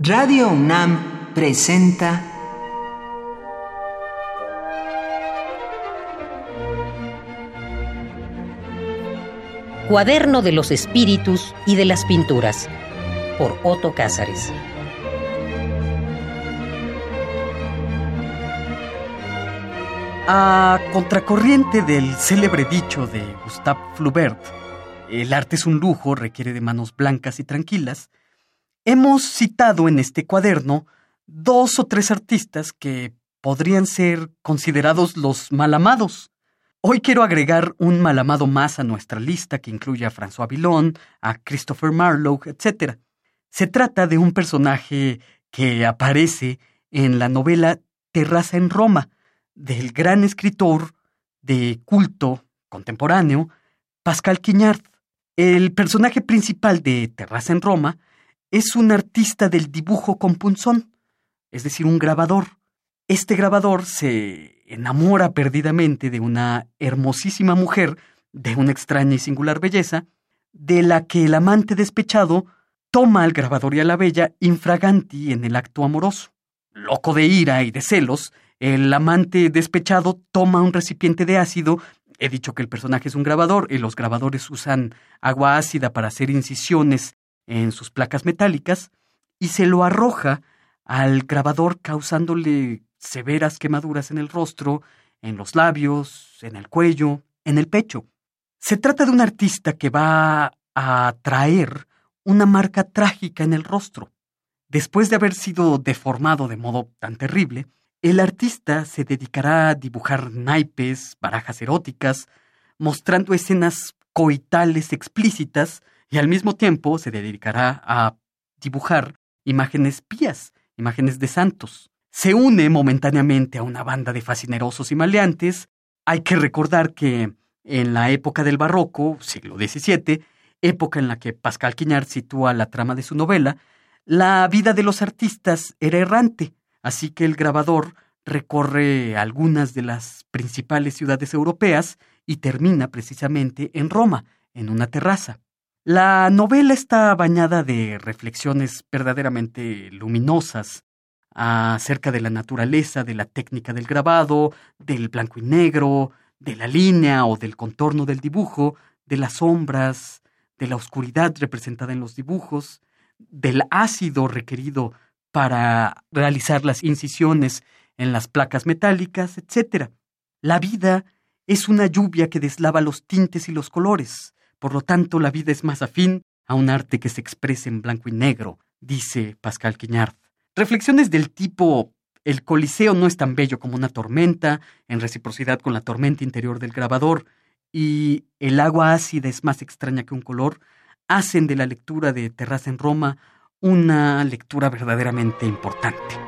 Radio UNAM presenta Cuaderno de los Espíritus y de las Pinturas por Otto Cázares. A contracorriente del célebre dicho de Gustave Flaubert, el arte es un lujo, requiere de manos blancas y tranquilas, hemos citado en este cuaderno dos o tres artistas que podrían ser considerados los malamados. Hoy quiero agregar un malamado más a nuestra lista que incluye a François Villon, a Christopher Marlowe, etc. Se trata de un personaje que aparece en la novela Terraza en Roma, del gran escritor de culto contemporáneo Pascal Quignard. El personaje principal de Terraza en Roma es un artista del dibujo con punzón, es decir, un grabador. Este grabador se enamora perdidamente de una hermosísima mujer de una extraña y singular belleza, de la que el amante despechado toma al grabador y a la bella infraganti en el acto amoroso. Loco de ira y de celos, el amante despechado toma un recipiente de ácido. He dicho que el personaje es un grabador y los grabadores usan agua ácida para hacer incisiones en sus placas metálicas y se lo arroja al grabador causándole severas quemaduras en el rostro, en los labios, en el cuello, en el pecho. Se trata de un artista que va a traer una marca trágica en el rostro. Después de haber sido deformado de modo tan terrible, el artista se dedicará a dibujar naipes, barajas eróticas, mostrando escenas coitales explícitas y al mismo tiempo se dedicará a dibujar imágenes pías, imágenes de santos. Se une momentáneamente a una banda de fascinerosos y maleantes. Hay que recordar que en la época del barroco, siglo XVII, época en la que Pascal Quignard sitúa la trama de su novela, la vida de los artistas era errante. Así que el grabador recorre algunas de las principales ciudades europeas y termina precisamente en Roma, en una terraza. La novela está bañada de reflexiones verdaderamente luminosas acerca de la naturaleza de la técnica del grabado, del blanco y negro, de la línea o del contorno del dibujo, de las sombras, de la oscuridad representada en los dibujos, del ácido requerido para realizar las incisiones en las placas metálicas, etc. La vida es una lluvia que deslava los tintes y los colores. Por lo tanto, la vida es más afín a un arte que se exprese en blanco y negro, dice Pascal Quignard. Reflexiones del tipo el Coliseo no es tan bello como una tormenta, en reciprocidad con la tormenta interior del grabador, y el agua ácida es más extraña que un color, hacen de la lectura de Terraza en Roma una lectura verdaderamente importante.